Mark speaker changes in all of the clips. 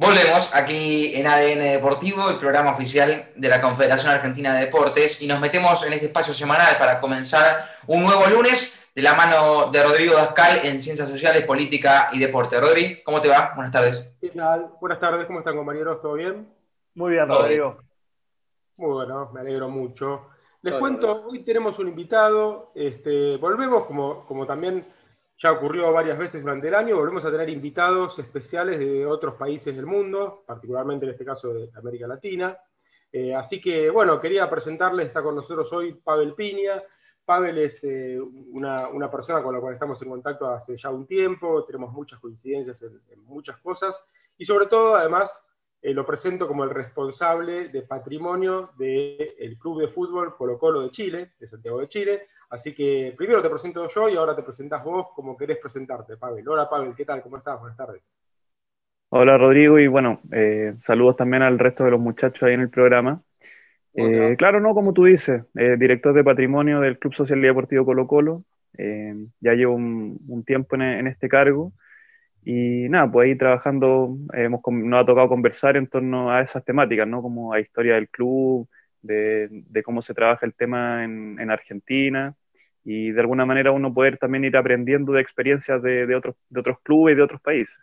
Speaker 1: Volvemos aquí en ADN Deportivo, el programa oficial de la Confederación Argentina de Deportes, y nos metemos en este espacio semanal para comenzar un nuevo lunes de la mano de Rodrigo Dascal en Ciencias Sociales, Política y Deporte. Rodri, ¿cómo te va? Buenas tardes.
Speaker 2: ¿Qué tal? Buenas tardes, ¿cómo están compañeros? ¿Todo bien?
Speaker 3: Muy bien, Rodrigo.
Speaker 2: Muy bueno, me alegro mucho. Les cuento, hoy tenemos un invitado, este, volvemos como, como también ya ocurrió varias veces durante el año, volvemos a tener invitados especiales de otros países del mundo, particularmente en este caso de América Latina. Eh, así que, bueno, quería presentarles, está con nosotros hoy Pavel Piña. Pavel es eh, una, persona con la cual estamos en contacto hace ya un tiempo, tenemos muchas coincidencias en, muchas cosas, y sobre todo, además, eh, lo presento como el responsable de patrimonio del Club de Fútbol Colo Colo de Chile, de Santiago de Chile, Así que primero te presento yo y ahora te presentas vos como querés presentarte, Pavel. Hola, Pavel, ¿qué tal? ¿Cómo estás? Buenas tardes.
Speaker 3: Hola, Rodrigo, y bueno, eh, saludos también al resto de los muchachos ahí en el programa. Eh, claro, no, como tú dices, director de patrimonio del Club Social y Deportivo Colo Colo. ya llevo un, tiempo en, este cargo. Y nada, pues ahí trabajando, hemos, nos ha tocado conversar en torno a esas temáticas, ¿no? Como a historia del club, de, cómo se trabaja el tema en, en Argentina, y de alguna manera uno poder también ir aprendiendo de experiencias de, otros, de otros clubes y de otros países.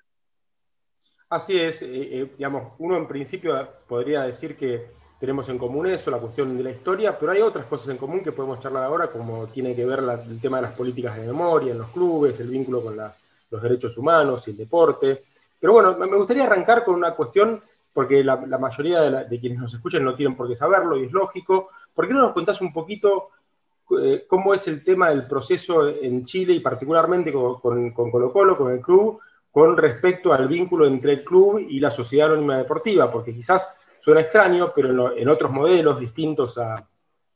Speaker 2: Así es, eh, eh, digamos, uno en principio podría decir que tenemos en común eso, la cuestión de la historia, pero hay otras cosas en común que podemos charlar ahora, como tiene que ver el tema de las políticas de memoria en los clubes, el vínculo con los derechos humanos y el deporte. Pero bueno, me gustaría arrancar con una cuestión, porque la, mayoría de, quienes nos escuchan no tienen por qué saberlo y es lógico. ¿Por qué no nos contás un poquito eh, cómo es el tema del proceso en Chile y particularmente con, Colo Colo, con el club, con respecto al vínculo entre el club y la sociedad anónima deportiva, porque quizás suena extraño, pero en, otros modelos distintos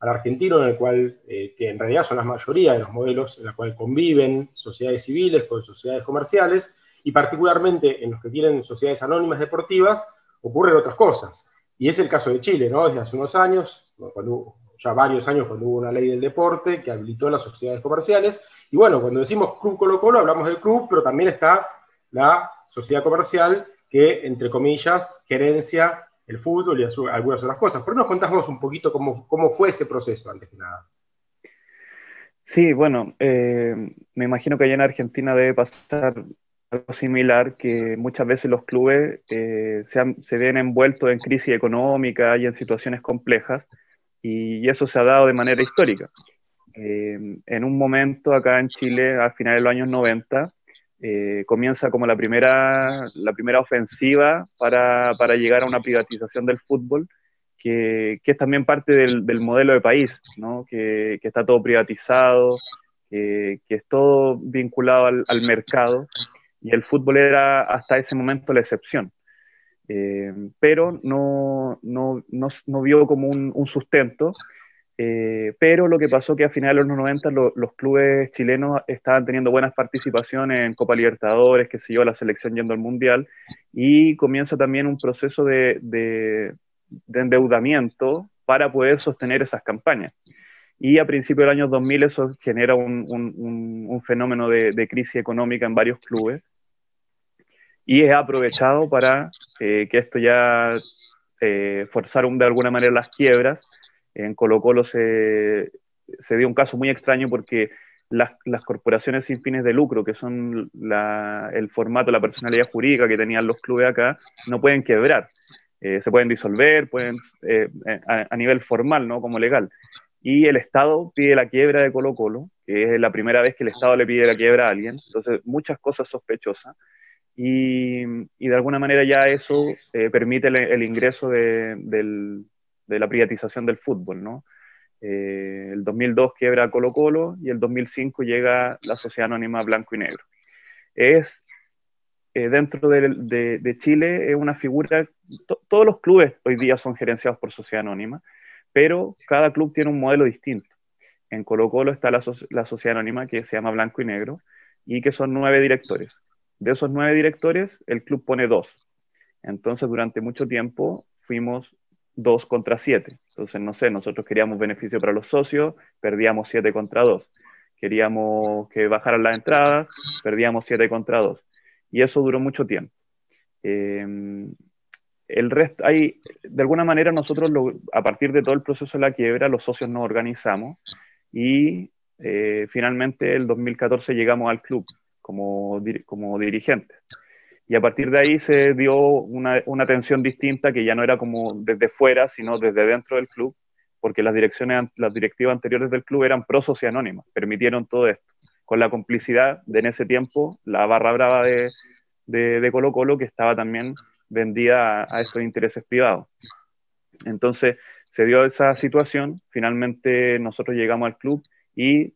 Speaker 2: al argentino, en el cual, eh, que en realidad son la mayoría de los modelos en los cuales conviven sociedades civiles con sociedades comerciales, y particularmente en los que tienen sociedades anónimas deportivas, ocurren otras cosas. Y es el caso de Chile, ¿no? Desde hace unos años, cuando ya varios años cuando hubo una ley del deporte que habilitó las sociedades comerciales. Y bueno, cuando decimos Club Colo Colo hablamos del club, pero también está la sociedad comercial que, entre comillas, gerencia el fútbol y algunas otras cosas. ¿Por qué nos contás un poquito cómo, cómo fue ese proceso antes que nada?
Speaker 3: Sí, bueno, eh, me imagino que allá en Argentina debe pasar algo similar, que muchas veces los clubes eh, se, se, ven envueltos en crisis económica y en situaciones complejas, y, eso se ha dado de manera histórica. Eh, en un momento acá en Chile, al final de los años 90, eh, comienza como la primera, la primera ofensiva para, para, llegar a una privatización del fútbol, que, que es también parte del, del, modelo de país, ¿no? que, que, está todo privatizado, que, es todo vinculado al, al, mercado, y el fútbol era hasta ese momento la excepción. Eh, pero no, no, no, vio como un, sustento. Eh, pero lo que pasó que a finales de los 90 los clubes chilenos estaban teniendo buenas participaciones en Copa Libertadores, que siguió la selección yendo al Mundial, y comienza también un proceso de, de, endeudamiento para poder sostener esas campañas. Y a principios del año 2000 eso genera un, un, un fenómeno de, de, crisis económica en varios clubes, y es aprovechado para eh, que esto ya eh, forzaron de alguna manera las quiebras. En Colo Colo se, se dio un caso muy extraño porque las, las, corporaciones sin fines de lucro, que son la, el formato, la personalidad jurídica que tenían los clubes acá, no pueden quebrar. Eh, se pueden disolver, pueden, eh, a, a, nivel formal, ¿no? Como legal. Y el Estado pide la quiebra de Colo Colo, que es la primera vez que el Estado le pide la quiebra a alguien. Entonces, muchas cosas sospechosas y, de alguna manera ya eso eh, permite el, ingreso de, la privatización del fútbol, ¿no? Eh, el 2002 quiebra Colo Colo y el 2005 llega la Sociedad Anónima Blanco y Negro. Es, eh, dentro de, Chile, es una figura, todos los clubes hoy día son gerenciados por Sociedad Anónima, pero cada club tiene un modelo distinto. En Colo Colo está la Sociedad Anónima que se llama Blanco y Negro y que son nueve directores de esos nueve directores, el club pone dos. Entonces, durante mucho tiempo fuimos dos contra siete. Entonces, no sé, nosotros queríamos beneficio para los socios, perdíamos siete contra dos. Queríamos que bajaran las entradas, perdíamos siete contra dos. Y eso duró mucho tiempo. Em, el resto, hay, de alguna manera nosotros, a partir de todo el proceso de la quiebra, los socios nos organizamos y eh, finalmente el 2014 llegamos al club como, como dirigentes. Y a partir de ahí se dio una, una atención distinta que ya no era como desde fuera, sino desde dentro del club, porque las direcciones, las directivas anteriores del club eran pro anónimas, permitieron todo esto, con la complicidad de en ese tiempo la barra brava de, de, Colo Colo que estaba también vendida a, estos intereses privados. Entonces se dio esa situación, finalmente nosotros llegamos al club y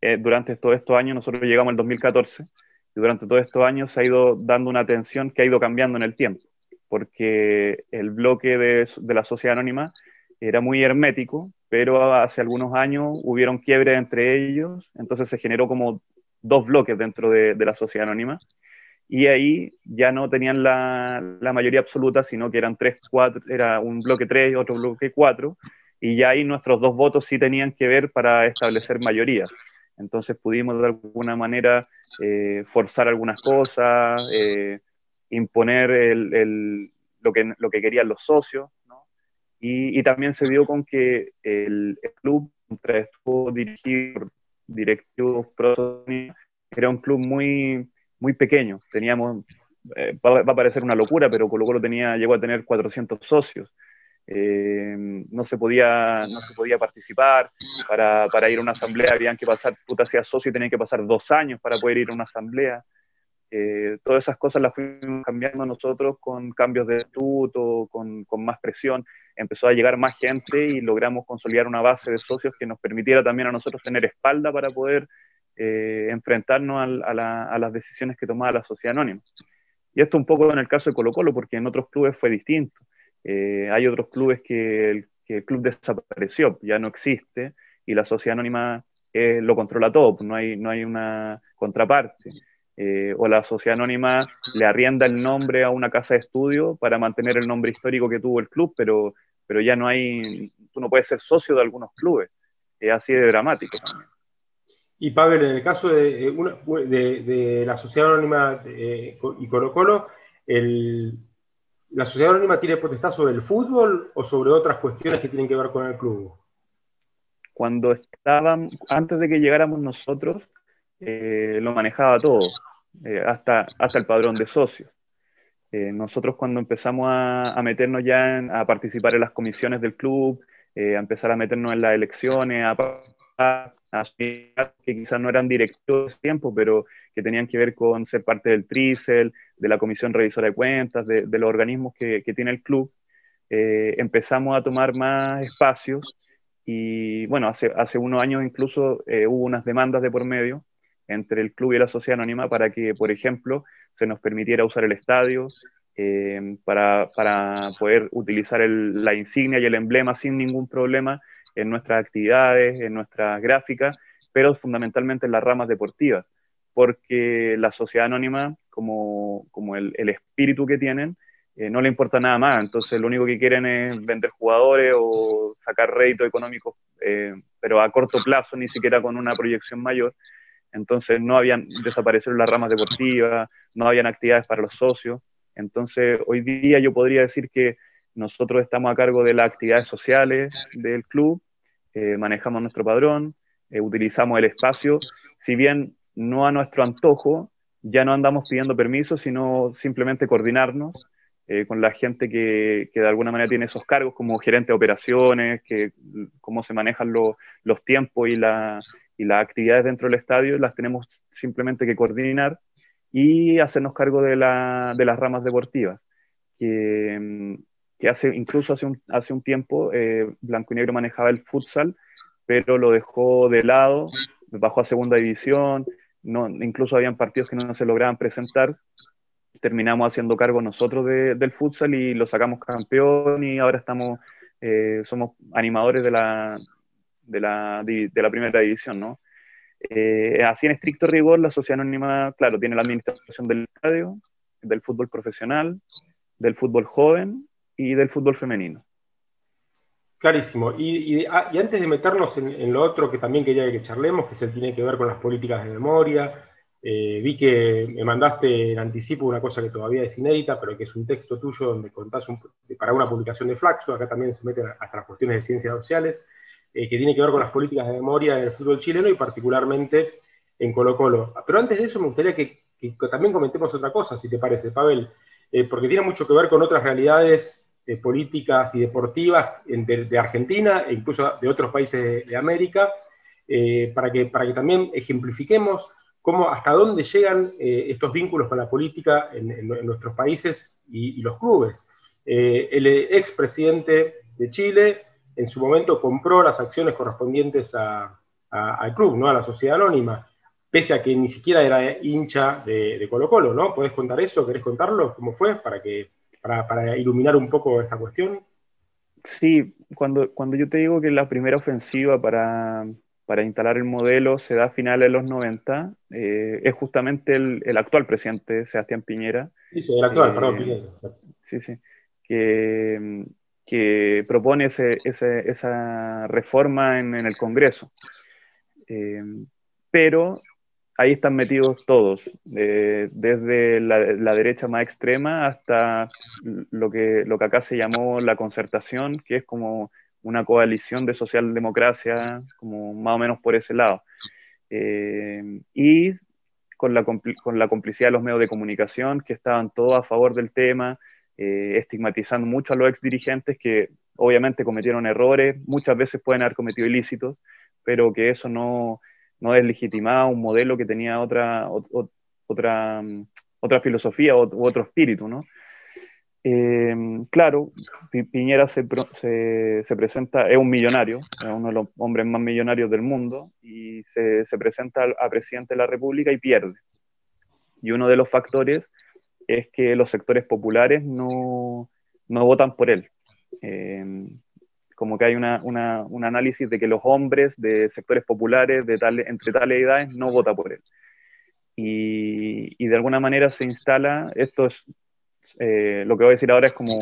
Speaker 3: eh, durante todos estos años, nosotros llegamos al 2014, y durante todos estos años se ha ido dando una atención que ha ido cambiando en el tiempo, porque el bloque de, la sociedad anónima era muy hermético, pero hace algunos años hubieron quiebres entre ellos, entonces se generó como dos bloques dentro de, la sociedad anónima, y ahí ya no tenían la, mayoría absoluta, sino que eran tres, cuatro, era un bloque tres otro bloque cuatro, y ya ahí nuestros dos votos sí tenían que ver para establecer mayorías. Entonces pudimos de alguna manera eh, forzar algunas cosas, eh, imponer el, el, lo, que, lo que querían los socios, y, también se dio con que el, club, mientras estuvo dirigido por directivos era un club muy, muy pequeño. Teníamos, eh, va, a parecer una locura, pero Colo Colo tenía, llegó a tener 400 socios. Eh, no, se podía, no se podía participar, para, para, ir a una asamblea habían que pasar, puta sea socio y tenían que pasar dos años para poder ir a una asamblea. Eh, todas esas cosas las fuimos cambiando nosotros con cambios de estatuto, con, con, más presión. Empezó a llegar más gente y logramos consolidar una base de socios que nos permitiera también a nosotros tener espalda para poder eh, enfrentarnos a, a, las decisiones que tomaba la sociedad anónima. Y esto un poco en el caso de Colo Colo, porque en otros clubes fue distinto. Eh, hay otros clubes que el, club desapareció, ya no existe, y la sociedad anónima lo controla todo, pues no hay, no hay una contraparte. Eh, o la sociedad anónima le arrienda el nombre a una casa de estudio para mantener el nombre histórico que tuvo el club, pero, pero ya no hay, tú no puedes ser socio de algunos clubes. Es así de dramático también.
Speaker 2: Y Pavel, en el caso de, la sociedad anónima eh, y Colo Colo, el, ¿la sociedad anónima tiene potestad sobre el fútbol o sobre otras cuestiones que tienen que ver con el club?
Speaker 3: Cuando estaban, antes de que llegáramos nosotros, eh, lo manejaba todo, eh, hasta, hasta el padrón de socios. Eh, nosotros cuando empezamos a, meternos ya a participar en las comisiones del club, a empezar a meternos en las elecciones, a, que quizás no eran directivos de tiempo, pero que tenían que ver con ser parte del TRICEL, de la Comisión Revisora de Cuentas, de, los organismos que, tiene el club, empezamos a tomar más espacios y bueno, hace, hace unos años incluso hubo unas demandas de por medio entre el club y la sociedad anónima para que, por ejemplo, se nos permitiera usar el estadio, eh, para, para, poder utilizar el, la insignia y el emblema sin ningún problema en nuestras actividades, en nuestras gráficas, pero fundamentalmente en las ramas deportivas, porque la sociedad anónima, como, como el, el, espíritu que tienen, eh, no le importa nada más, entonces lo único que quieren es vender jugadores o sacar rédito económico, eh, pero a corto plazo, ni siquiera con una proyección mayor, entonces no habían desaparecido las ramas deportivas, no habían actividades para los socios. Entonces hoy día yo podría decir que nosotros estamos a cargo de las actividades sociales del club, eh, manejamos nuestro padrón, eh, utilizamos el espacio, si bien no a nuestro antojo, ya no andamos pidiendo permiso, sino simplemente coordinarnos eh, con la gente que, que, de alguna manera tiene esos cargos, como gerente de operaciones, que, cómo se manejan los tiempos y, la, y las actividades dentro del estadio, las tenemos simplemente que coordinar y hacernos cargo de, la, de las ramas deportivas, que, que, hace, incluso hace un, hace un tiempo eh, Blanco y Negro manejaba el futsal, pero lo dejó de lado, bajó a segunda división, no, incluso habían partidos que no se lograban presentar terminamos haciendo cargo nosotros del futsal y lo sacamos campeón y ahora estamos, eh, somos animadores de la, de la, de la primera división, ¿no? Eh, así en estricto rigor, la sociedad anónima, claro, tiene la administración del estadio, del fútbol profesional, del fútbol joven y del fútbol femenino.
Speaker 2: Clarísimo. Y, ah, antes de meternos en, lo otro que también quería que charlemos, que se tiene que ver con las políticas de memoria, Eh, vi que me mandaste en anticipo una cosa que todavía es inédita, pero que es un texto tuyo donde contás para una publicación de Flaxo, acá también se meten hasta las cuestiones de ciencias sociales, eh, que tiene que ver con las políticas de memoria en el fútbol chileno y particularmente en Colo Colo. Pero antes de eso me gustaría que, también comentemos otra cosa, si te parece, Pavel, eh, porque tiene mucho que ver con otras realidades políticas y deportivas de, Argentina e incluso de otros países de, América, para, que, para que también ejemplifiquemos cómo, hasta dónde llegan eh, estos vínculos con la política en, nuestros países y, los clubes. Eh, el expresidente de Chile en su momento compró las acciones correspondientes al club, ¿no? a la sociedad anónima, pese a que ni siquiera era hincha de, Colo Colo, ¿no? ¿Puedes contar eso? ¿Querés contarlo? ¿Cómo fue? Para, que, para, iluminar un poco esta cuestión.
Speaker 3: Sí, cuando, cuando yo te digo que la primera ofensiva para, para instalar el modelo se da a finales de los 90, eh, es justamente el, actual presidente, Sebastián Piñera.
Speaker 2: Sí, el actual, eh, perdón, Piñera.
Speaker 3: Sí, sí, que, que propone esa reforma en, el Congreso. Eh, pero ahí están metidos todos, desde la, la, derecha más extrema hasta lo que, lo que acá se llamó la concertación, que es como una coalición de socialdemocracia, como más o menos por ese lado. Eh, y con la, con la complicidad de los medios de comunicación, que estaban todos a favor del tema, eh, estigmatizando mucho a los ex dirigentes que obviamente cometieron errores, muchas veces pueden haber cometido ilícitos, pero que eso no, no deslegitimaba un modelo que tenía otra, otra, otra filosofía u otro espíritu, ¿no? Eh, claro, Piñera se, se, presenta, es un millonario, es uno de los hombres más millonarios del mundo, y se, se presenta a, presidente de la República y pierde. Y uno de los factores es que los sectores populares no, no votan por él. Eh, como que hay una, una, un análisis de que los hombres de sectores populares de tal, entre tales edades no votan por él. Y, y, de alguna manera se instala, esto es eh, lo que voy a decir ahora es como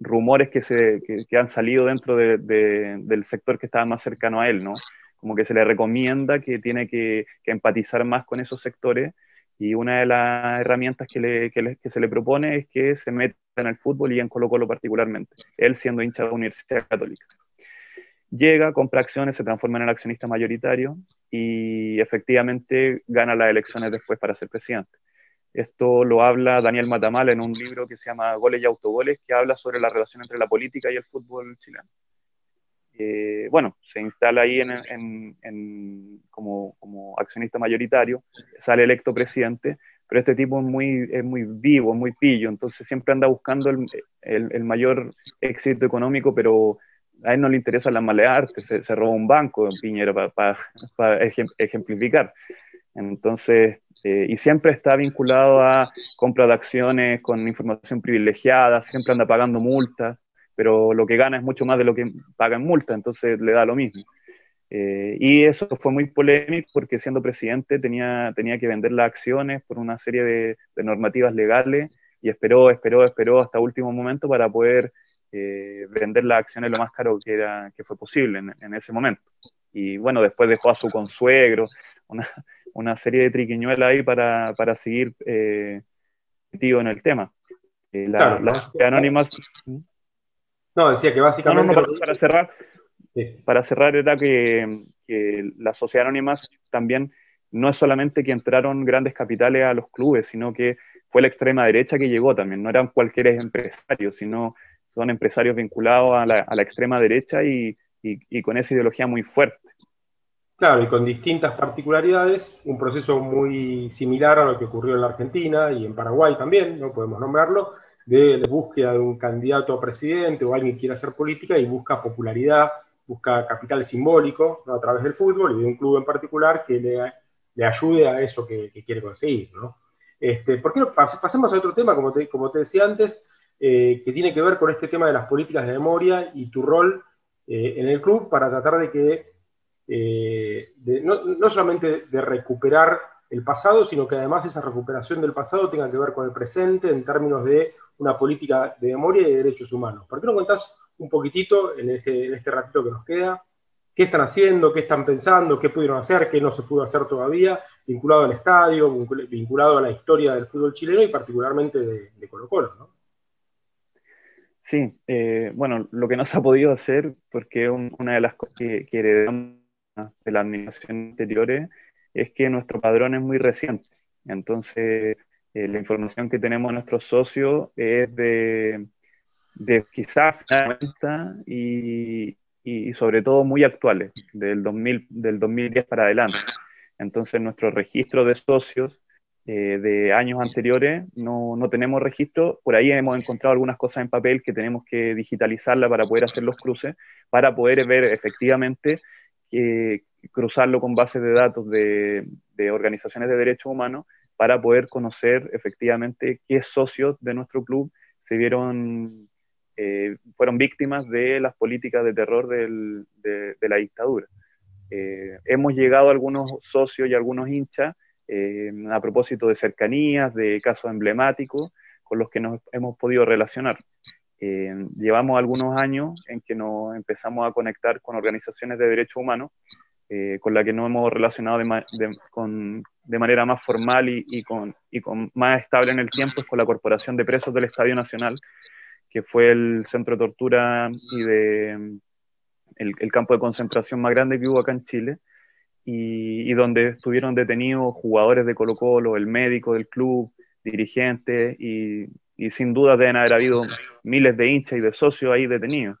Speaker 3: rumores que, se, que, han salido dentro de, del sector que estaba más cercano a él, ¿no? Como que se le recomienda que tiene que, empatizar más con esos sectores y una de las herramientas que, se le propone es que se meta en el fútbol y en Colo Colo particularmente, él siendo hincha de la Universidad Católica. Llega, compra acciones, se transforma en el accionista mayoritario y efectivamente gana las elecciones después para ser presidente. Esto lo habla Daniel Matamal en un libro que se llama Goles y Autogoles, que habla sobre la relación entre la política y el fútbol chileno. Eh, bueno, se instala ahí como, accionista mayoritario, sale electo presidente, pero este tipo es muy, es muy vivo, muy pillo, entonces siempre anda buscando el, mayor éxito económico, pero a él no le interesa la malearte, se, se roba un banco en Piñera para ejemplificar. Entonces, eh, y siempre está vinculado a compra de acciones con información privilegiada, siempre anda pagando multas, pero lo que gana es mucho más de lo que paga en multa, entonces le da lo mismo. Eh, y eso fue muy polémico porque siendo presidente tenía, tenía que vender las acciones por una serie de, normativas legales y esperó, esperó, esperó hasta último momento para poder eh, vender las acciones lo más caro que, era, que fue posible en, en ese momento. Y bueno, después dejó a su consuegro, una, una serie de triquiñuelas ahí para, para seguir eh, metido en el tema. Eh, las anónimas.
Speaker 2: No, decía que básicamente.
Speaker 3: para, cerrar, para cerrar era que, que las sociedades anónimas también no es solamente que entraron grandes capitales a los clubes, sino que fue la extrema derecha que llegó también. No eran cualquier empresarios, sino son empresarios vinculados a la, a la extrema derecha y, y, y, con esa ideología muy fuerte.
Speaker 2: Claro, y con distintas particularidades, un proceso muy similar a lo que ocurrió en la Argentina y en Paraguay también, no podemos nombrarlo, de, búsqueda de un candidato a presidente o alguien que quiera hacer política y busca popularidad, busca capital simbólico a través del fútbol y de un club en particular que le, ayude a eso que, quiere conseguir. ¿no? Este, ¿Por qué no pasemos a otro tema, como te, como te decía antes, eh, que tiene que ver con este tema de las políticas de memoria y tu rol eh, en el club para tratar de que eh, no, solamente de recuperar el pasado, sino que además esa recuperación del pasado tenga que ver con el presente en términos de una política de memoria y de derechos humanos. ¿Por qué no contás un poquitito en este, en este ratito que nos queda? qué están haciendo, qué están pensando, qué pudieron hacer, qué no se pudo hacer todavía, vinculado al estadio, vinculado a la historia del fútbol chileno y particularmente de, Colo Colo, ¿no?
Speaker 3: Sí, eh, bueno, lo que no se ha podido hacer, porque una de las cosas que, heredamos de las administraciones anteriores es que nuestro padrón es muy reciente. Entonces, eh, la información que tenemos de nuestros socios es de, de quizás y, y, sobre todo muy actuales, del, 2000, del 2010 para adelante. Entonces, nuestro registro de socios eh, de años anteriores no, no, tenemos registro. Por ahí hemos encontrado algunas cosas en papel que tenemos que digitalizarla para poder hacer los cruces, para poder ver efectivamente, eh, cruzarlo con bases de datos de, de organizaciones de derechos humanos, para poder conocer efectivamente qué socios de nuestro club se vieron eh, fueron víctimas de las políticas de terror de, la dictadura. Eh, hemos llegado a algunos socios y algunos hinchas eh, a propósito de cercanías, de casos emblemáticos con los que nos hemos podido relacionar. llevamos algunos años en que nos empezamos a conectar con organizaciones de derechos humanos, con las que nos hemos relacionado de, manera más formal y, y, con, y más estable en el tiempo, con la Corporación de Presos del Estadio Nacional, que fue el centro de tortura y el, campo de concentración más grande que hubo acá en Chile, y, donde estuvieron detenidos jugadores de Colo Colo, el médico del club, dirigentes, y, sin duda deben haber habido miles de hinchas y de socios ahí detenidos.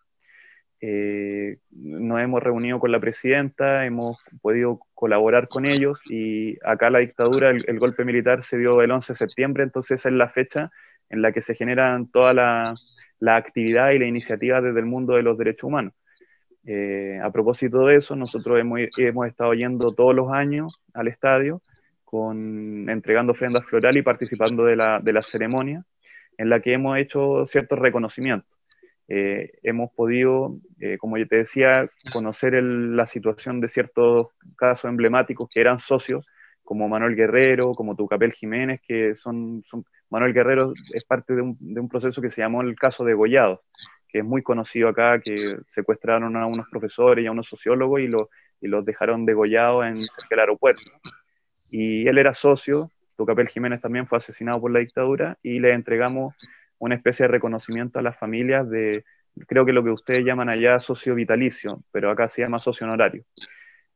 Speaker 3: Eh, nos hemos reunido con la presidenta, hemos podido colaborar con ellos y acá la dictadura, el, golpe militar se dio el 11 de septiembre, entonces esa es la fecha en la que se generan toda la, actividad y la iniciativa desde el mundo de los derechos humanos. Eh, a propósito de eso, nosotros hemos, hemos, estado yendo todos los años al estadio, con, entregando ofrendas florales y participando de la, de la ceremonia, en la que hemos hecho ciertos reconocimientos. Eh, hemos podido, eh, como yo te decía, conocer la situación de ciertos casos emblemáticos que eran socios, como Manuel Guerrero, como Tucapel Jiménez, que son, Manuel Guerrero es parte de un, proceso que se llamó el caso de Gollado, que es muy conocido acá, que secuestraron a unos profesores y a unos sociólogos y, y los dejaron degollados en el aeropuerto. Y él era socio, Tucapel Jiménez también fue asesinado por la dictadura y le entregamos una especie de reconocimiento a las familias de, creo que lo que ustedes llaman allá socio vitalicio, pero acá se llama socio honorario.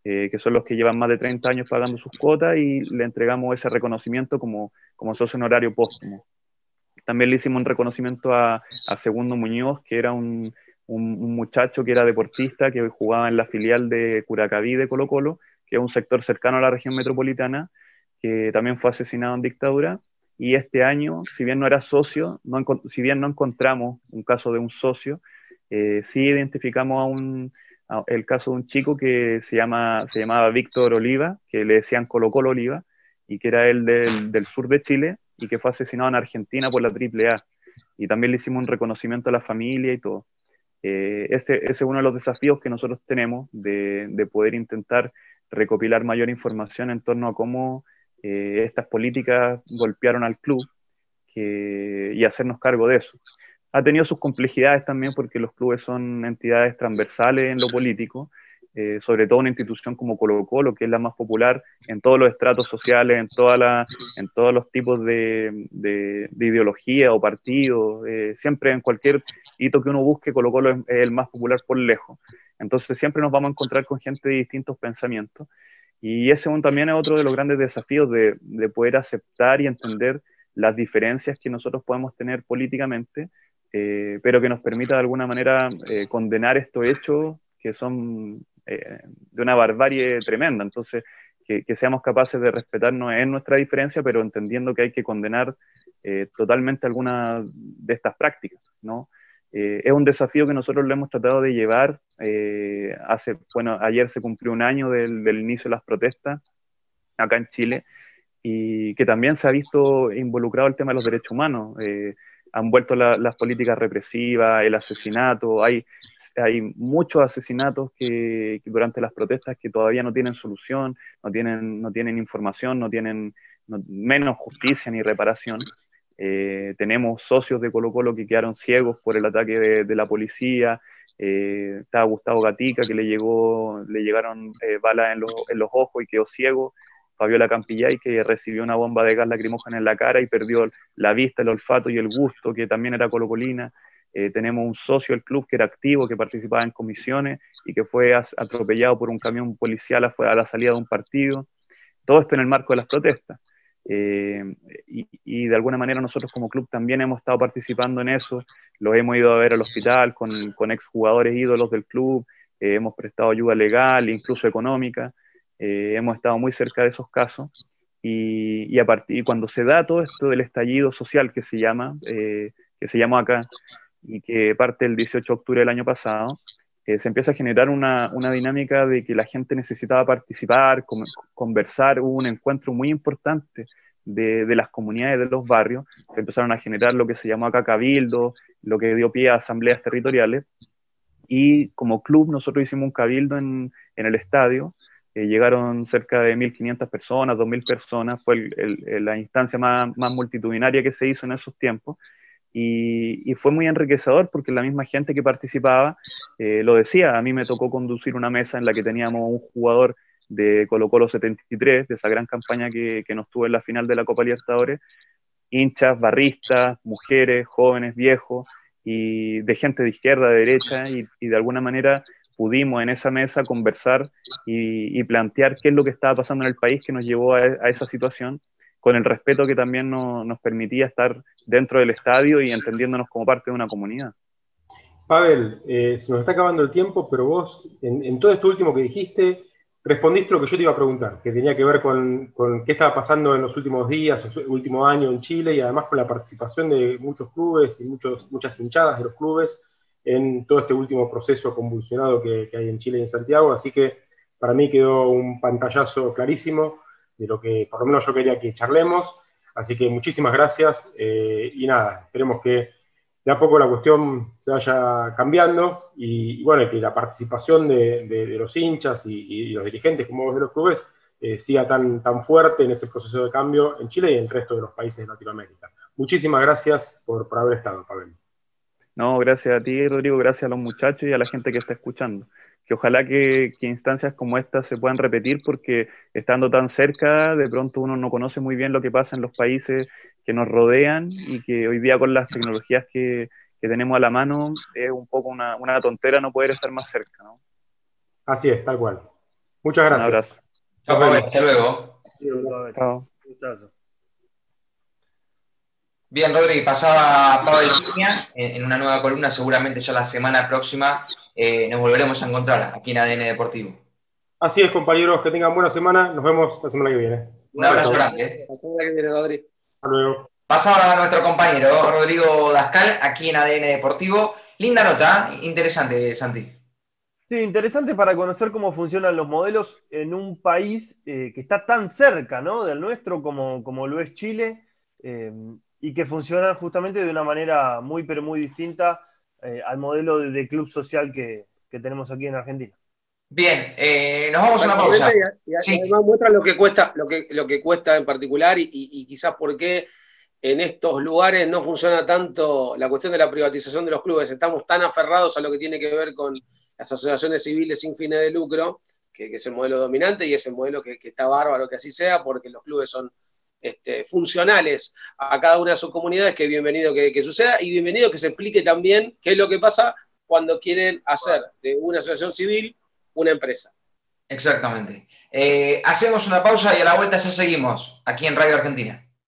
Speaker 3: Eh, que son los que llevan más de 30 años pagando sus cuotas y le entregamos ese reconocimiento como, como socio honorario póstumo. También le hicimos un reconocimiento a, Segundo Muñoz, que era un, un, muchacho que era deportista, que jugaba en la filial de Curacaví de Colo Colo, que es un sector cercano a la región metropolitana, que también fue asesinado en dictadura. Y este año, si bien no era socio, no, si bien no encontramos un caso de un socio, eh, sí identificamos el caso de un chico que se llamaba Víctor Oliva, que le decían Colo Colo Oliva, y que era el del, sur de Chile, y que fue asesinado en Argentina por la AAA. Y también le hicimos un reconocimiento a la familia y todo. Eh, este, ese es uno de los desafíos que nosotros tenemos de, poder intentar recopilar mayor información en torno a cómo eh, estas políticas golpearon al club y hacernos cargo de eso ha tenido sus complejidades también porque los clubes son entidades transversales en lo político, eh, sobre todo una institución como Colo Colo, que es la más popular en todos los estratos sociales, en, toda la, en todos los tipos de, de, ideología o partidos, eh, siempre en cualquier hito que uno busque, Colo Colo es, el más popular por lejos. Entonces siempre nos vamos a encontrar con gente de distintos pensamientos. Y ese también es otro de los grandes desafíos de, de poder aceptar y entender las diferencias que nosotros podemos tener políticamente, eh, pero que nos permita de alguna manera eh, condenar estos hechos que son eh, de una barbarie tremenda. Entonces, que, seamos capaces de respetarnos en nuestra diferencia, pero entendiendo que hay que condenar totalmente algunas de estas prácticas, ¿no? Es un desafío que nosotros lo hemos tratado de llevar. hace, bueno, ayer se cumplió un año del, inicio de las protestas acá en Chile y que también se ha visto involucrado el tema de los derechos humanos han vuelto las políticas represivas, el asesinato, hay, muchos asesinatos que, durante las protestas que todavía no tienen solución, no tienen información, no tienen menos justicia ni reparación. Eh, tenemos socios de Colo Colo que quedaron ciegos por el ataque de, la policía, eh, estaba Gustavo Gatica, que le, llegó, le llegaron eh, balas en, en, los ojos y quedó ciego. Fabiola Campillay, que recibió una bomba de gas lacrimógena en la cara y perdió la vista, el olfato y el gusto, que también era colocolina. Eh, tenemos un socio del club que era activo, que participaba en comisiones y que fue atropellado por un camión policial a la salida de un partido. Todo esto en el marco de las protestas. Eh, y, de alguna manera nosotros como club también hemos estado participando en eso, los hemos ido a ver al hospital con, con exjugadores ídolos del club, eh, hemos prestado ayuda legal, incluso económica, eh, hemos estado muy cerca de esos casos. Y, y a partir cuando se da todo esto del estallido social que se llama, que se llamó acá y que parte el 18 de octubre del año pasado, se empieza a generar una, una, dinámica de que la gente necesitaba participar, conversar, hubo un encuentro muy importante de, de, las comunidades de los barrios, se empezaron a generar lo que se llamó acá cabildo, lo que dio pie a asambleas territoriales, y como club nosotros hicimos un cabildo en, en el estadio, eh, llegaron cerca de 1.500 personas, 2.000 personas, fue la instancia más, más multitudinaria que se hizo en esos tiempos, y, fue muy enriquecedor porque la misma gente que participaba eh, lo decía. A mí me tocó conducir una mesa en la que teníamos un jugador de Colo Colo 73, de esa gran campaña que, que nos tuvo en la final de la Copa Libertadores, hinchas, barristas, mujeres, jóvenes, viejos, y de gente de izquierda, de derecha, y, de alguna manera pudimos en esa mesa conversar y, plantear qué es lo que estaba pasando en el país que nos llevó a esa situación con el respeto que también nos permitía estar dentro del estadio y entendiéndonos como parte de una comunidad.
Speaker 2: Pavel, eh, se nos está acabando el tiempo, pero vos, en, todo esto último que dijiste, respondiste lo que yo te iba a preguntar, que tenía que ver con, qué estaba pasando en los últimos días, el último año en Chile y además con la participación de muchos clubes y muchas hinchadas de los clubes en todo este último proceso convulsionado que, que hay en Chile y en Santiago. Así que para mí quedó un pantallazo clarísimo de lo que por lo menos yo quería que charlemos. Así que muchísimas gracias eh, y nada, esperemos que de a poco la cuestión se vaya cambiando y, bueno, que la participación de, los hinchas y, los dirigentes como vos de los clubes eh, siga tan, tan fuerte en ese proceso de cambio en Chile y en el resto de los países de Latinoamérica. Muchísimas gracias por, por haber estado, Pavel.
Speaker 3: No, gracias a ti, Rodrigo, gracias a los muchachos y a la gente que está escuchando que ojalá que, instancias como estas se puedan repetir porque estando tan cerca, de pronto uno no conoce muy bien lo que pasa en los países que nos rodean y que hoy día con las tecnologías que, tenemos a la mano es un poco una, tontera no poder estar más cerca. ¿no?
Speaker 2: Así es, tal cual. Muchas gracias. Un abrazo.
Speaker 1: Chao, hasta luego.
Speaker 3: Chao.
Speaker 1: Bien, Rodri, pasaba Pablo Línea en una nueva columna, seguramente ya la semana próxima eh, nos volveremos a encontrar aquí en ADN Deportivo.
Speaker 2: Así es, compañeros, que tengan buena semana, nos vemos la semana que viene.
Speaker 1: Un abrazo grande.
Speaker 4: La semana que viene, Rodri.
Speaker 2: Hasta luego.
Speaker 1: Pasa a nuestro compañero Rodrigo Dascal, aquí en ADN Deportivo. Linda nota, interesante, Santi.
Speaker 5: Sí, interesante para conocer cómo funcionan los modelos en un país eh, que está tan cerca ¿no? del nuestro como, como lo es Chile. Eh, y que funcionan justamente de una manera muy, pero muy distinta eh, al modelo de, club social que, tenemos aquí en Argentina.
Speaker 1: Bien, eh, nos vamos a una pausa.
Speaker 4: Y, además muestra lo que cuesta, lo que, lo que cuesta en particular y, quizás por qué en estos lugares no funciona tanto la cuestión de la privatización de los clubes. Estamos tan aferrados a lo que tiene que ver con las asociaciones civiles sin fines de lucro, que, es el modelo dominante y es el modelo que, que está bárbaro que así sea, porque los clubes son este, funcionales a cada una de sus comunidades, que bienvenido que, suceda y bienvenido que se explique también qué es lo que pasa cuando quieren hacer de una asociación civil una empresa.
Speaker 1: Exactamente. Eh, hacemos una pausa y a la vuelta ya seguimos aquí en Radio Argentina.